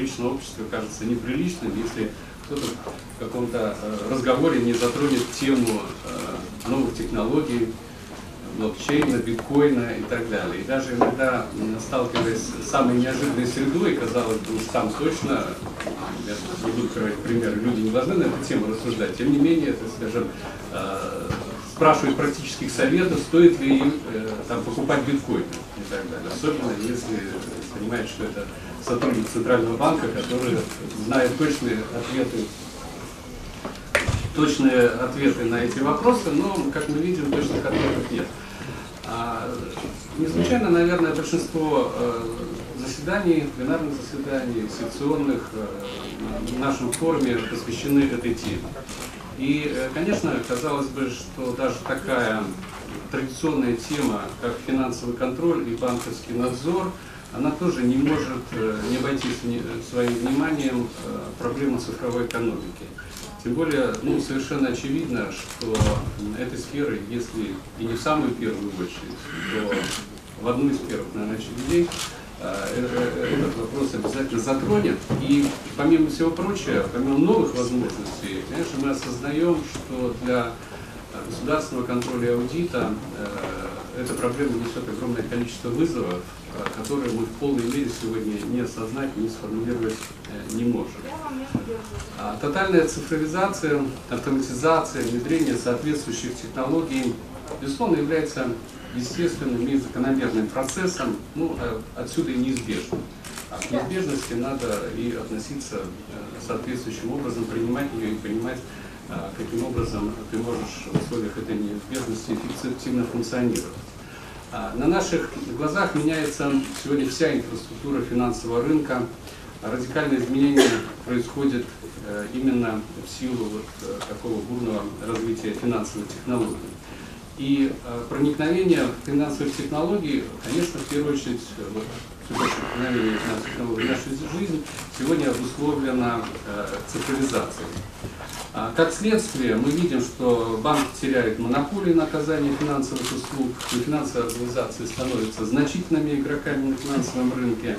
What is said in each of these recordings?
приличного общества кажется неприличным, если кто-то в каком-то разговоре не затронет тему новых технологий, блокчейна, биткоина и так далее. И даже иногда, сталкиваясь с самой неожиданной средой, казалось бы, уж там точно, я буду приводить примеры, люди не должны на эту тему рассуждать, тем не менее, это, скажем, э, спрашивают практических советов, стоит ли им э, там, покупать биткоин и так далее. Особенно если понимает, что это сотрудник Центрального банка, который знает точные ответы точные ответы на эти вопросы, но, как мы видим, точных ответов нет. А, не случайно, наверное, большинство э, заседаний, пленарных заседаний, секционных э, в нашем форуме посвящены этой теме. И, э, конечно, казалось бы, что даже такая традиционная тема, как финансовый контроль и банковский надзор, она тоже не может не обойтись своим вниманием проблему цифровой экономики. Тем более, ну, совершенно очевидно, что этой сферы, если и не в самую первую очередь, то в одну из первых, наверное, очередей, э, э, э, этот вопрос обязательно затронет. И помимо всего прочего, помимо новых возможностей, конечно, мы осознаем, что для государственного контроля и аудита эта проблема несет огромное количество вызовов, которые мы в полной мере сегодня не осознать, не сформулировать не можем. А тотальная цифровизация, автоматизация, внедрение соответствующих технологий, безусловно, является естественным и закономерным процессом, ну, а отсюда и неизбежным. А к неизбежности надо и относиться э, соответствующим образом, принимать ее и понимать, э, каким образом ты можешь в условиях этой неизбежности эффективно функционировать. А на наших глазах меняется сегодня вся инфраструктура финансового рынка, радикальные изменения происходят э, именно в силу вот э, такого бурного развития финансовых технологий. И э, проникновение финансовых технологий, конечно, в первую очередь, вот, нашу жизнь сегодня обусловлено цифровизацией. А, как следствие, мы видим, что банк теряет монополию на оказание финансовых услуг, и финансовые организации становятся значительными игроками на финансовом рынке,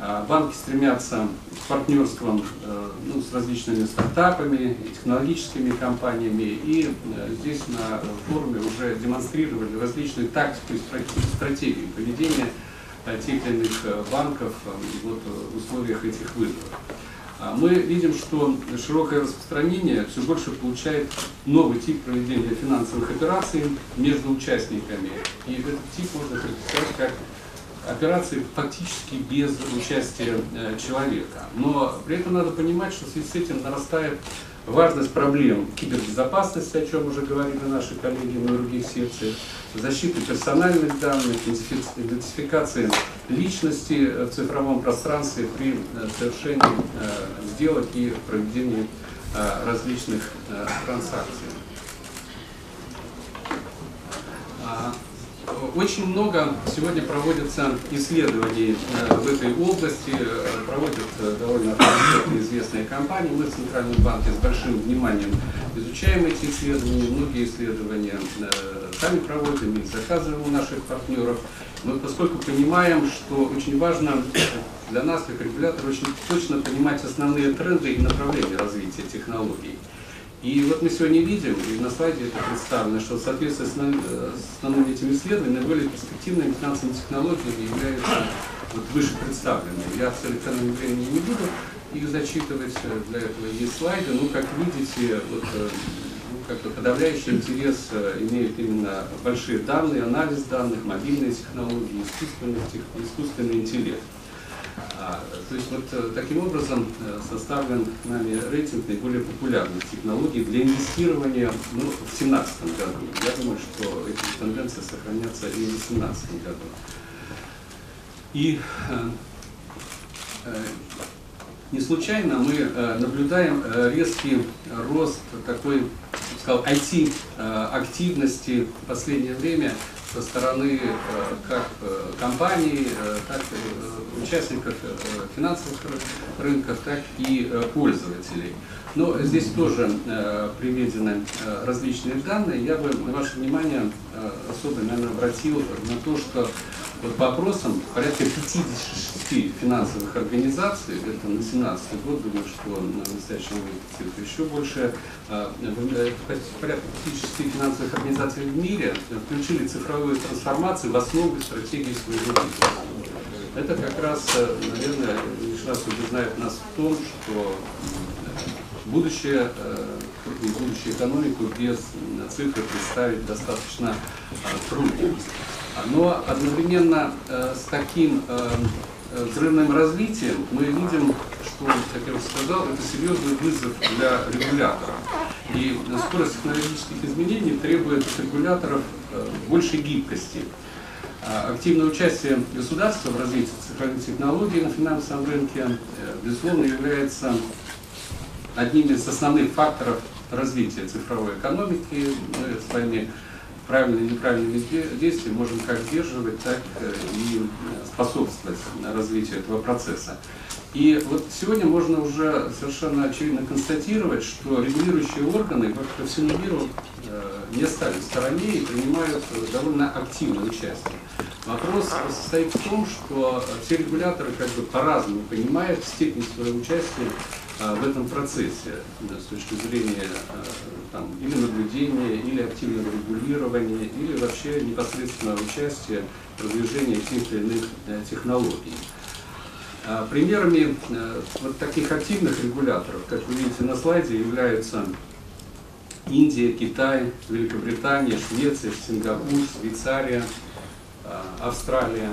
а, банки стремятся к партнерствам э, ну, с различными стартапами технологическими компаниями. И э, здесь на форуме уже демонстрировали различные тактики и стратегии поведения э, тех или иных банков вот, в условиях этих вызовов. А мы видим, что широкое распространение все больше получает новый тип проведения финансовых операций между участниками. И этот тип можно характеризовать как операции фактически без участия э, человека. Но при этом надо понимать, что в связи с этим нарастает важность проблем кибербезопасности, о чем уже говорили наши коллеги на других секциях, защиты персональных данных, идентификации личности в цифровом пространстве при э, совершении э, сделок и проведении различных транзакций. А, очень много сегодня проводится исследований э, в этой области, э, проводят э, довольно известные компании. Мы в Центральном банке с большим вниманием изучаем эти исследования. Многие исследования сами проводим и заказываем у наших партнеров. Но поскольку понимаем, что очень важно для нас, как регулятора, очень точно понимать основные тренды и направления развития технологий. И вот мы сегодня видим, и на слайде это представлено, что в соответствии с основными этими исследованиями наиболее перспективными финансовыми технологиями являются вот, выше представленные. Я в электронном времени не буду их зачитывать, для этого есть слайды, но как видите, вот, э, ну, как бы подавляющий интерес э, имеют именно большие данные, анализ данных, мобильные технологии, искусственный, искусственный интеллект. То есть вот э, таким образом э, составлен нами рейтинг наиболее популярных технологий для инвестирования ну, в 2017 году. Я думаю, что эти тенденции сохранятся и в 2018 году. И э, не случайно мы наблюдаем резкий рост такой, сказал, IT-активности в последнее время со стороны э, как э, компаний, э, так и участников финансовых рынков, так и пользователей. Но здесь тоже приведены различные данные. Я бы ваше внимание особо, наверное, обратил на то, что вот по опросам порядка 56 финансовых организаций, это на 17 год, думаю, что на настоящий момент еще больше, а, порядка 56 финансовых организаций в мире включили цифровую трансформацию в основу стратегии своего бизнеса. Это как раз, наверное, лишь раз убеждает нас в том, что будущее, и будущую экономику без цифры представить достаточно трудно. Но одновременно э, с таким э, взрывным развитием мы видим, что, как я уже сказал, это серьезный вызов для регулятора. И скорость технологических изменений требует от регуляторов э, большей гибкости. А активное участие государства в развитии цифровых технологий на финансовом рынке, безусловно, является одним из основных факторов развития цифровой экономики. Мы с вами правильными и неправильными действиями можем как сдерживать, так э, и способствовать развитию этого процесса. И вот сегодня можно уже совершенно очевидно констатировать, что регулирующие органы по всему миру э, не остались в стороне и принимают довольно активное участие. Вопрос состоит в том, что все регуляторы как бы по-разному понимают степень своего участия в этом процессе с точки зрения а, там, или наблюдения, или активного регулирования, или вообще непосредственного участия в продвижении тех или иных э, технологий. А, примерами э, вот таких активных регуляторов, как вы видите на слайде, являются Индия, Китай, Великобритания, Швеция, Сингапур, Швейцария, Австралия.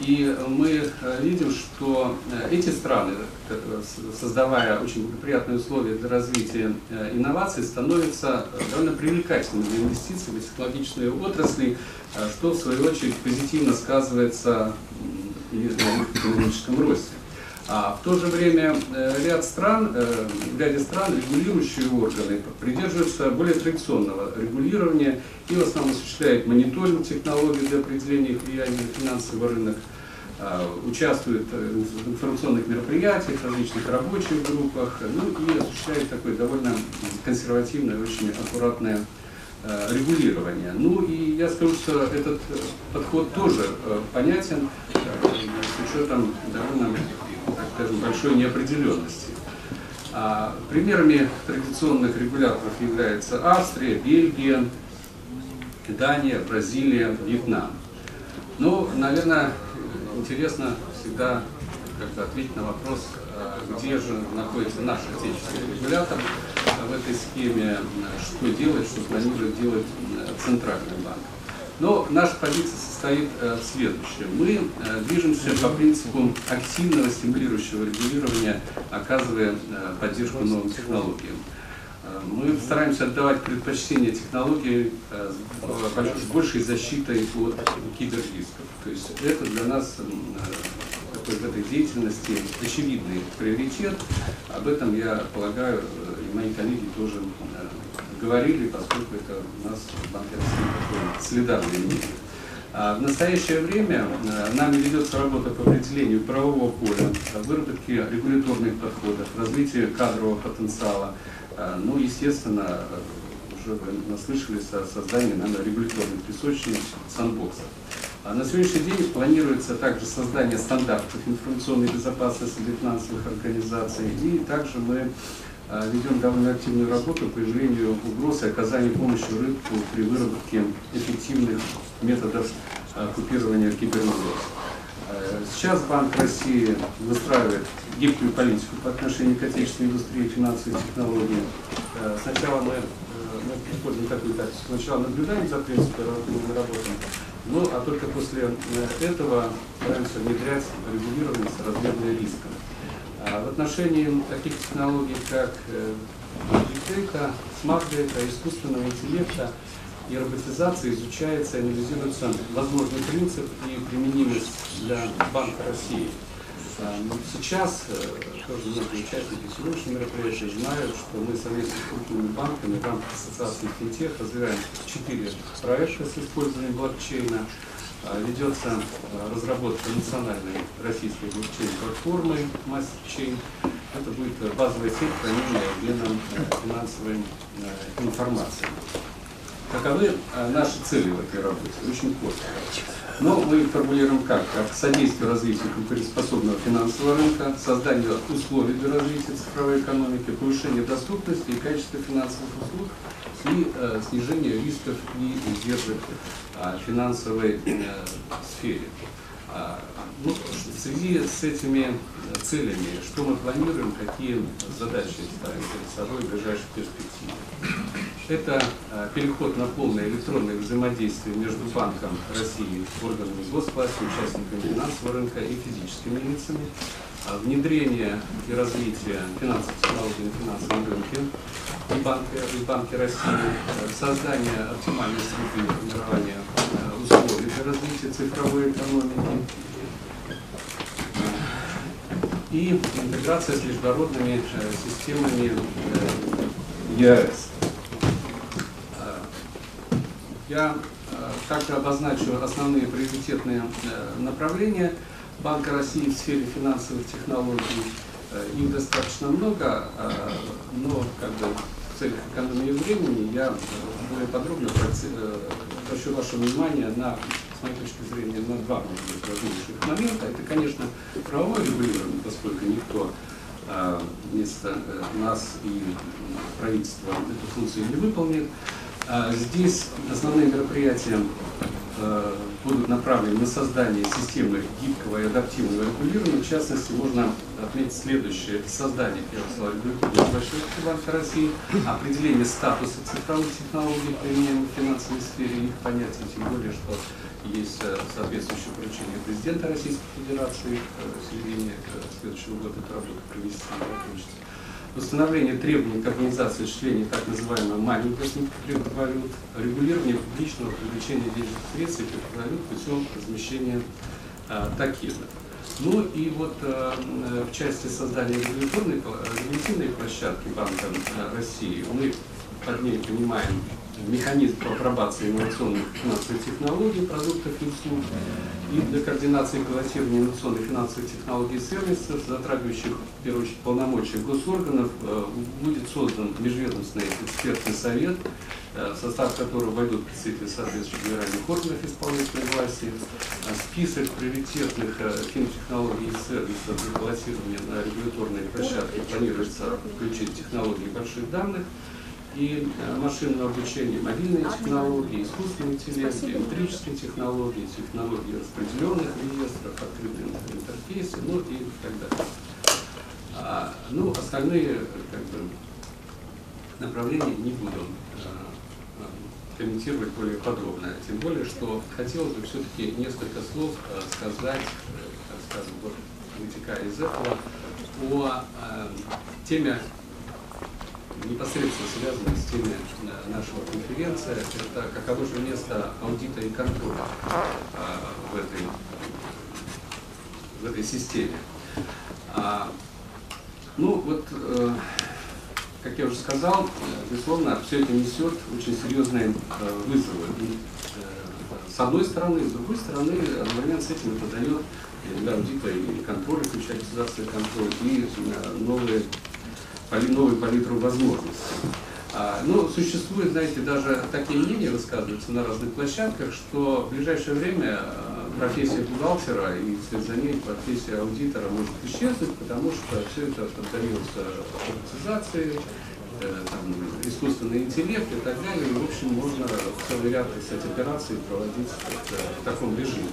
И мы э, видим, что э, эти страны, э, создавая очень благоприятные условия для развития инноваций, становятся довольно привлекательными для инвестиций в технологичные отрасли, что в свою очередь позитивно сказывается и на экономическом росте. А в то же время ряд стран, в ряде стран регулирующие органы придерживаются более традиционного регулирования и в основном осуществляют мониторинг технологий для определения их влияния на финансовый рынок, а, участвует в информационных мероприятиях, различных рабочих группах, ну и осуществляет такое довольно консервативное, очень аккуратное регулирование. Ну и я скажу, что этот подход тоже понятен с учетом довольно, скажем, большой неопределенности. Примерами традиционных регуляторов являются Австрия, Бельгия, Дания, Бразилия, Вьетнам. Ну, наверное, интересно всегда как бы ответить на вопрос, а, где же находится наш отечественный регулятор в этой схеме, что делать, что планирует делать Центральный банк. Но наша позиция состоит э, в следующем. Мы э, движемся по принципу активного стимулирующего регулирования, оказывая э, поддержку новым технологиям. Мы стараемся отдавать предпочтение технологии с большей защитой от киберрисков. То есть это для нас такой в этой деятельности очевидный приоритет. Об этом, я полагаю, и мои коллеги тоже говорили, поскольку это у нас в солидарное мнение. А в настоящее время нами ведется работа по определению правового поля, выработке регуляторных подходов, развитию кадрового потенциала, а, ну, естественно, уже вы наслышались о создании, наверное, регуляторных песочниц, санбоксов. А на сегодняшний день планируется также создание стандартов информационной безопасности для финансовых организаций. И также мы ведем довольно активную работу по выявлению угроз и оказанию помощи рынку при выработке эффективных методов а, купирования киберугроз. Сейчас Банк России выстраивает гибкую политику по отношению к отечественной индустрии финансовых технологий. Э, сначала мы, э, мы используем такую тактику, сначала наблюдаем за принципом работы, ну а только после э, этого стараемся внедрять регулирование соразмерные риском. А в отношении таких технологий, как Data, Smart Data, искусственного интеллекта, и роботизация изучается и анализируется возможный принцип и применимость для Банка России. А, ну, сейчас э, тоже многие участники сегодняшнего мероприятия знают, что мы совместно с крупными банками в рамках ассоциации финтех развиваем четыре проекта с использованием блокчейна. А, ведется а, разработка национальной российской блокчейн-платформы MasterChain. Это будет базовая сеть хранения обмена финансовой информации. Каковы а, наши цели в этой работе? Очень коротко. Но мы их формулируем как? Как содействие развитию конкурентоспособного финансового рынка, создание условий для развития цифровой экономики, повышение доступности и качества финансовых услуг и э, снижение рисков и издержек э, финансовой э, сфере. А, ну, в связи с этими целями, что мы планируем, какие задачи ставим перед собой в ближайшей перспективе. Это а, переход на полное электронное взаимодействие между Банком России, органами госвласти, участниками финансового рынка и физическими лицами, а, внедрение и развитие финансовых технологий на финансовом рынке и банки, и банки России, создание оптимальной среды формирования условий для развития цифровой экономики. И интеграция с международными системами э. Э, я также обозначу основные приоритетные направления Банка России в сфере финансовых технологий. Их достаточно много, но как бы в целях экономии времени я более подробно обращу ваше внимание на с моей точки зрения, на два быть, важнейших момента. Это, конечно, правовое регулирование, поскольку никто вместо э, нас и правительства эту функцию не выполнит. А, здесь основные мероприятия Э, будут направлены на создание системы гибкого и адаптивного регулирования. В частности, можно отметить следующее. Создание, первого площадки Банка России, определение статуса цифровых технологий, применяемых в финансовой сфере, их понятия, тем более, что есть э, соответствующее поручение президента Российской Федерации э, в середине следующего года эту работу провести установление требований к организации осуществления так называемой маленьких криптовалют, регулирование публичного привлечения денежных средств и криптовалют путем размещения а, токенов. Ну и вот а, в части создания регуляторной, регулятивной площадки Банка России мы под ней понимаем механизм по апробации инновационных финансовых технологий, продуктов и услуг, и для координации и инновационных финансовых технологий и сервисов, затрагивающих, в первую очередь, полномочия госорганов, э, будет создан межведомственный экспертный совет, э, в состав которого войдут представители соответствующих федеральных органов исполнительной власти, э, список приоритетных финтехнологий и сервисов для пилотирования на регуляторной площадке планируется включить технологии больших данных, и э, машинное обучение, мобильные технологии, искусственный интеллект, электрические технологии, технологии распределенных реестров, открытые интерфейсы, ну и так далее. А, ну, остальные как бы, направления не буду а, комментировать более подробно. Тем более, что хотелось бы все-таки несколько слов сказать, так скажем, вот, вытекая из этого, о а, теме непосредственно связаны с темой э, нашего конференции, это каково же место аудита и контроля а, в, этой, в этой системе. А, ну вот, э, как я уже сказал, безусловно, все это несет очень серьезные э, вызовы. С одной стороны, с другой стороны, одновременно с этим это дает для аудита и контроля, включая контроль, и новые новую палитру возможностей. А, но существует, знаете, даже такие мнения высказываются на разных площадках, что в ближайшее время а, профессия бухгалтера и вслед за ней профессия аудитора может исчезнуть, потому что все это поддается автоматизации, э, искусственный интеллект и так далее. И, в общем, можно целый ряд, кстати, операций проводить в таком режиме.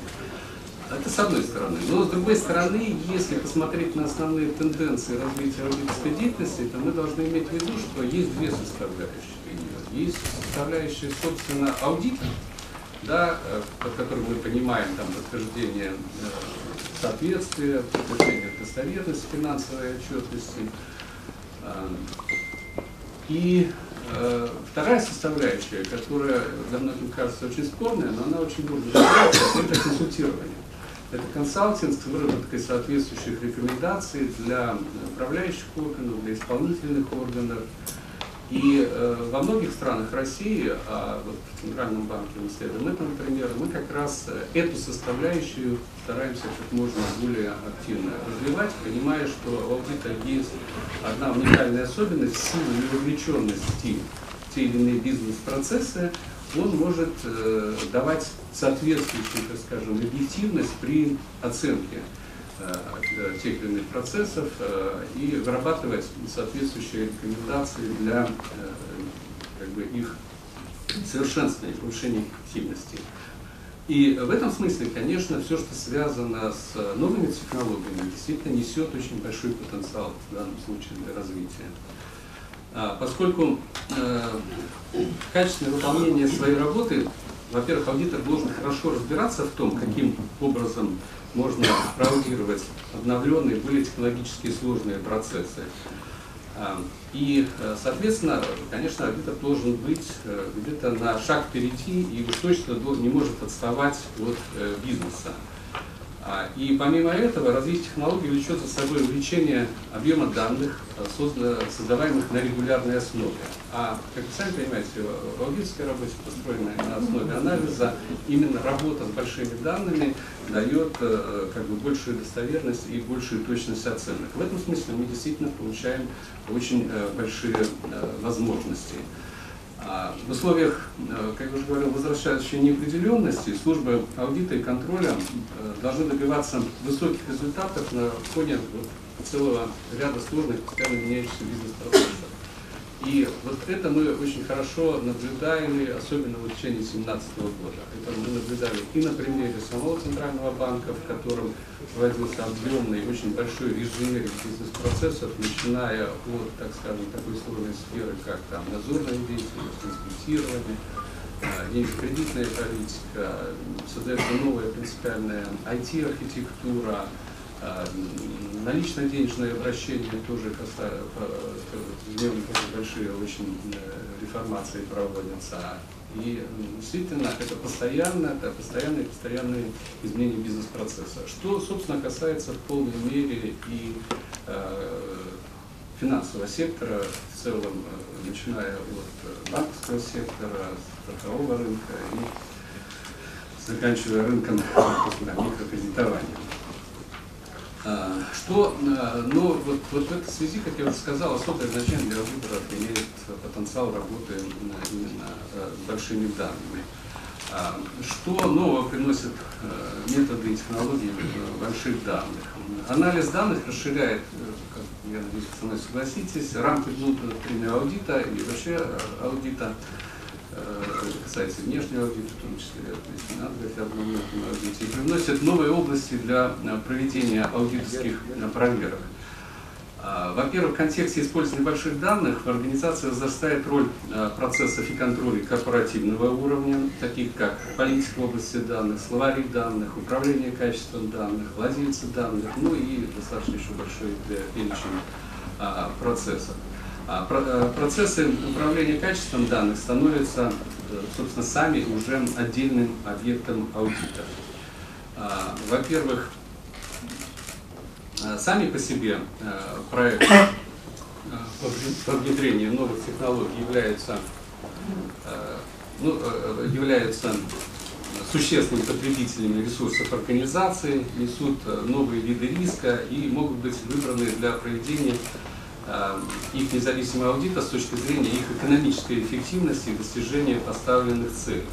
Это с одной стороны. Но с другой стороны, если посмотреть на основные тенденции развития аудиторской деятельности, то мы должны иметь в виду, что есть две составляющие. Есть составляющая, собственно, аудита, да, э, под которым мы понимаем там, подтверждение э, соответствия, подтверждение достоверности финансовой отчетности. Э, и вторая составляющая, которая для многих кажется очень спорная, но она очень важна, это консультирование. Это консалтинг с выработкой соответствующих рекомендаций для управляющих органов, для исполнительных органов. И э, во многих странах России, а вот в Центральном банке мы следуем этому примеру, мы как раз э, эту составляющую стараемся как можно более активно развивать, понимая, что у аудита есть одна уникальная особенность, сила невовлеченности в те или иные бизнес-процессы, он может э, давать соответствующую, так скажем, объективность при оценке э, тех или иных процессов э, и вырабатывать соответствующие рекомендации для э, как бы, их совершенствования, повышения эффективности. И в этом смысле, конечно, все, что связано с новыми технологиями, действительно несет очень большой потенциал в данном случае для развития. А, поскольку э, качественное выполнение своей работы, во-первых, аудитор должен хорошо разбираться в том, каким образом можно проаудировать обновленные, более технологически сложные процессы. А, и, э, соответственно, конечно, аудитор должен быть э, где-то на шаг впереди и уж точно не может отставать от бизнеса. А, и помимо этого, развитие технологий влечет за собой увеличение объема данных, э, создаваемых на регулярной основе. А, как вы сами понимаете, в аудиторской работе, построенной на основе анализа, именно работа с большими данными дает э, как бы, большую достоверность и большую точность оценок. В этом смысле мы действительно получаем очень э, большие возможности. А в условиях, э, как я уже говорил, возвращающей неопределенности, службы аудита и контроля э, должны добиваться высоких результатов на фоне целого ряда сложных, постоянно меняющихся бизнес-процессов. И вот это мы очень хорошо наблюдали, особенно в течение 2017 года. Это мы наблюдали и на примере самого Центрального банка, в котором проводился объемный, очень большой инженеринг бизнес-процессов, начиная от, так скажем, такой сложной сферы, как там надзорная деятельность, инспектирование, кредитная политика, создается новая принципиальная IT-архитектура, а, налично-денежное обращение тоже касается, в нем большие очень э, реформации проводятся. И действительно это постоянно, это постоянные, постоянные изменения бизнес-процесса. Что, собственно, касается в полной мере и э, финансового сектора, в целом, э, начиная от банковского сектора, страхового рынка и заканчивая рынком микрокредитования. А, что, а, но вот, вот в этой связи, как я уже сказал, особое значение для выборов имеет потенциал работы именно а, с большими данными. Что нового приносят методы и технологии больших данных? Анализ данных расширяет, как я надеюсь, вы со мной согласитесь, рамки внутреннего аудита и вообще аудита касается внешнего аудита, в том числе, то есть не надо говорить об внутреннем аудите, и привносят новые области для э, проведения аудиторских э, проверок. А, во-первых, в контексте использования больших данных в организации возрастает роль э, процессов и контроля корпоративного уровня, таких как политика в области данных, словари данных, управление качеством данных, владельцы данных, ну и достаточно еще большой перечень а, процессов. А, э, процессы управления качеством данных становятся, э, собственно, сами уже отдельным объектом аудита. А, во-первых, э, сами по себе проекты по внедрению новых технологий являются, ну, являются существенными потребителями ресурсов организации, несут новые виды риска и могут быть выбраны для проведения их независимого аудита с точки зрения их экономической эффективности и достижения поставленных целей.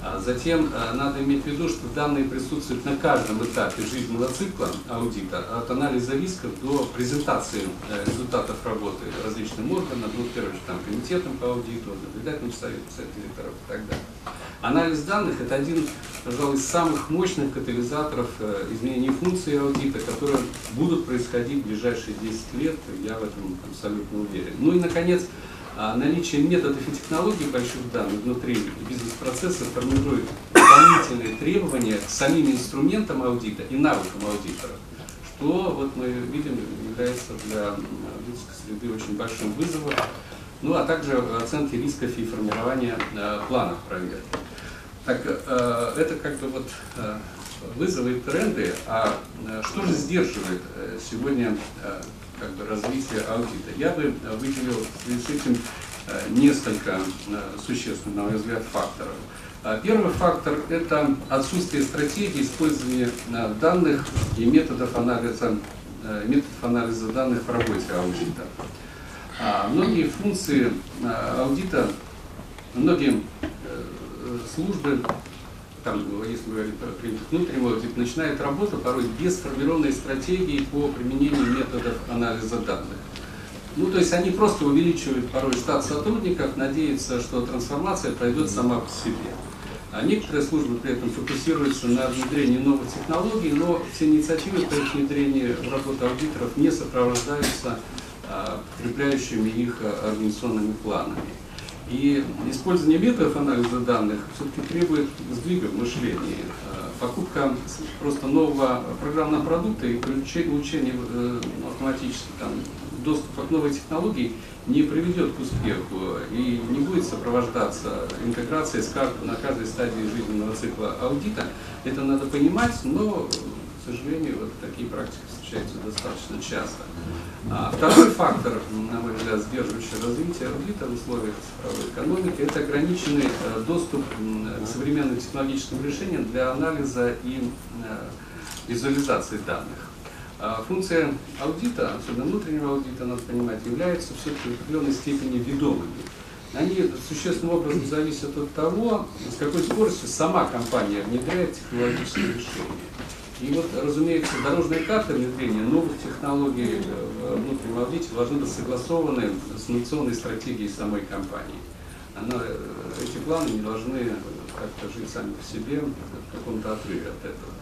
А затем э, надо иметь в виду, что данные присутствуют на каждом этапе жизненного цикла аудита, от анализа рисков до презентации э, результатов работы различным органам, ну, в первую там, комитетам по аудиту, наблюдательным советом, совет директоров и так далее. Анализ данных – это один, пожалуй, из самых мощных катализаторов э, изменений функций аудита, которые будут происходить в ближайшие 10 лет, я в этом абсолютно уверен. Ну и, наконец, а, наличие методов и технологий больших данных внутри бизнес-процесса формирует дополнительные требования к самим инструментам аудита и навыкам аудитора, что вот мы видим является для аудиторской среды очень большим вызовом, ну а также оценки рисков и формирования э, планов проверки. Так, э, это как бы вот э, вызовы и тренды, а э, что же сдерживает сегодня как бы, развитие аудита? Я бы выделил в связи с этим несколько существенных, на мой взгляд, факторов. Первый фактор – это отсутствие стратегии использования данных и методов анализа, методов анализа данных в работе аудита. Многие функции аудита, многие службы, там, если говорить про внутренний аудит, начинает работу порой без сформированной стратегии по применению методов анализа данных. Ну, то есть они просто увеличивают порой штат сотрудников, надеются, что трансформация пройдет сама по себе. А некоторые службы при этом фокусируются на внедрении новых технологий, но все инициативы по их внедрению в работу аудиторов не сопровождаются а, подкрепляющими их а, организационными планами. И использование методов анализа данных все-таки требует сдвига в мышлении. А, покупка просто нового программного продукта и получение э, автоматически там, доступа к новой технологии не приведет к успеху и не будет сопровождаться интеграцией на каждой стадии жизненного цикла аудита. Это надо понимать, но, к сожалению, вот такие практики встречаются достаточно часто. А второй фактор, на мой взгляд, сдерживающий развитие аудита в условиях цифровой экономики, это ограниченный э, доступ к современным технологическим решениям для анализа и э, визуализации данных. А функция аудита, особенно внутреннего аудита, надо понимать, является все-таки в определенной степени ведомыми. Они существенным образом зависят от того, с какой скоростью сама компания внедряет технологические решения. И вот, разумеется, дорожные карты внедрения новых технологий в внутреннем аудите должны быть согласованы с инновационной стратегией самой компании. Она, эти планы не должны как-то жить сами по себе в каком-то отрыве от этого.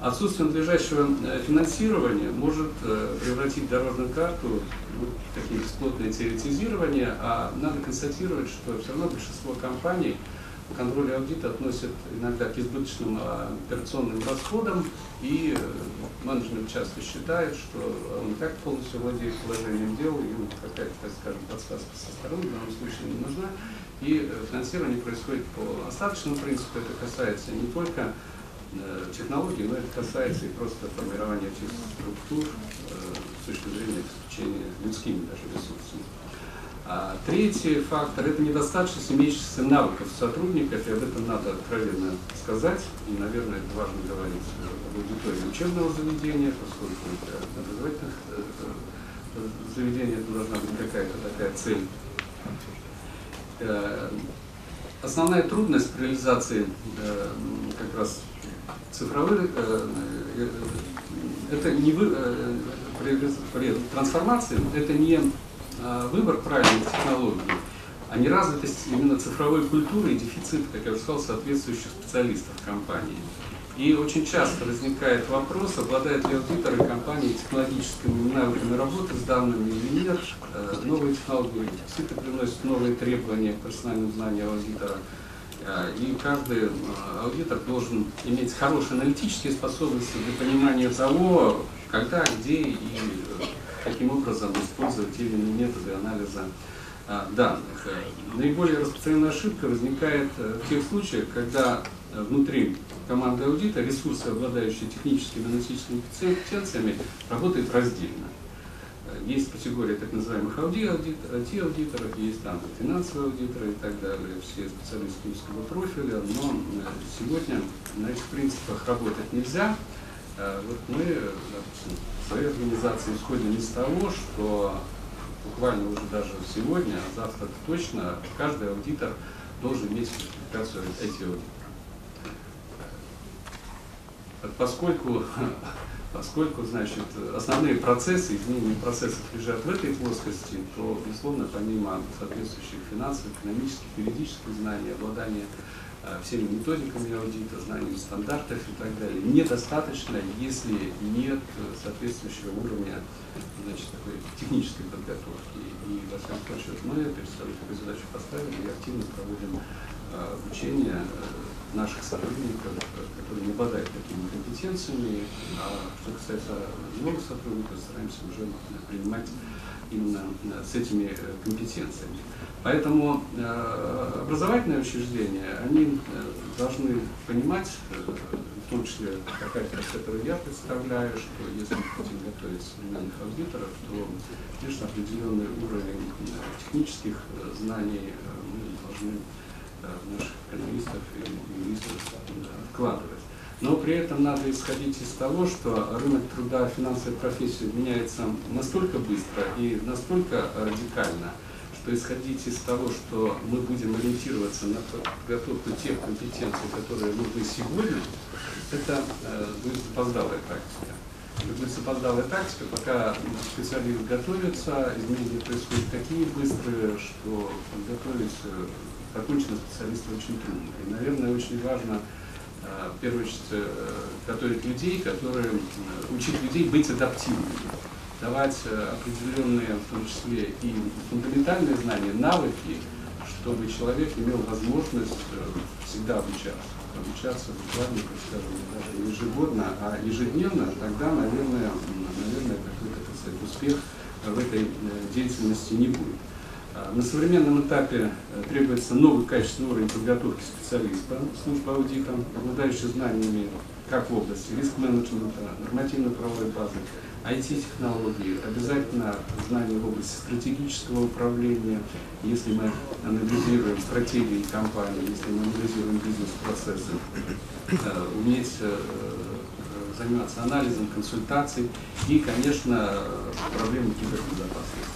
Отсутствие надлежащего э, финансирования может э, превратить дорожную карту в такие бесплотное теоретизирование, а надо констатировать, что все равно большинство компаний контроль аудита относят иногда к избыточным а, операционным расходам, и э, менеджмент часто считает, что он и так полностью владеет положением дел, ему какая-то, так скажем, подсказка со стороны в данном случае не нужна, и финансирование происходит по остаточному принципу, это касается не только Э, технологий, но это касается и просто формирования тех структур э, с точки зрения обеспечения людскими даже ресурсами. А третий фактор – это недостаточность имеющихся навыков сотрудников, и об этом надо откровенно сказать, и, наверное, это важно говорить об аудитории учебного заведения, поскольку это образовательных э, заведений это должна быть какая-то такая цель. Основная трудность при реализации как раз цифровые, э, э, это не вы, э, при трансформации, это не выбор правильных технологий, а не развитость именно цифровой культуры и дефицит, как я уже сказал, соответствующих специалистов компании. И очень часто возникает вопрос, обладают ли аудиторы компании технологическими навыками работы с данными или нет. Новые технологии действительно приносят новые требования к профессиональным знаниям аудитора. Э, и каждый э, аудитор должен иметь хорошие аналитические способности для понимания того, когда, где и э, каким образом использовать те или иные методы анализа данных. Наиболее распространенная ошибка возникает в тех случаях, когда внутри команды аудита ресурсы, обладающие техническими и аналитическими компетенциями, работают раздельно. Есть категория так называемых IT-аудиторов, есть там финансовые аудиторы и так далее, все специалисты узкого профиля, но э, сегодня на этих принципах работать нельзя. Э, вот мы, допустим, своей организации исходим из того, что буквально уже даже сегодня, а завтра точно, каждый аудитор должен иметь сертификацию IT-аудитора. Поскольку Поскольку, значит, основные процессы, изменения процессов лежат в этой плоскости, то, безусловно, помимо соответствующих финансовых, экономических, юридических знаний, обладания всеми методиками аудита, знаний стандартов и так далее, недостаточно, если нет соответствующего уровня значит, такой технической подготовки. И, во всяком случае, мы перед собой такую задачу поставили и активно проводим э, обучение э, наших сотрудников, которые не обладают такими компетенциями, а что касается новых сотрудников, стараемся уже принимать именно э, с этими э, компетенциями. Поэтому э, образовательные учреждения, они должны понимать, в том числе какая-то, которую я представляю, что если мы хотим готовить современных аудиторов, то, конечно, определенный уровень технических знаний мы должны наших экономистов и юристов вкладывать. Но при этом надо исходить из того, что рынок труда, финансовой профессии меняется настолько быстро и настолько радикально, что исходить из того, что мы будем ориентироваться на подготовку тех компетенций, которые нужны сегодня, это э, будет запоздалая практика. Это будет запоздалая тактика, пока специалист готовится, изменения происходят такие быстрые, что подготовить законченного специалиста очень трудно. И, наверное, очень важно в первую очередь э, готовить людей, которые учить людей быть адаптивными давать э, определенные, в том числе и фундаментальные знания, навыки, чтобы человек имел возможность э, всегда обучаться. Обучаться буквально, так скажем, даже ежегодно, а ежедневно, тогда, наверное, наверное какой-то так сказать, успех в этой деятельности не будет. А, на современном этапе требуется новый качественный уровень подготовки специалиста службы аудита, обладающий знаниями как в области риск-менеджмента, нормативно-правовой базы, IT-технологии, обязательно знания в области стратегического управления, если мы анализируем стратегии компании, если мы анализируем бизнес-процессы, э, уметь э, заниматься анализом, консультацией и, конечно, проблемой кибербезопасности.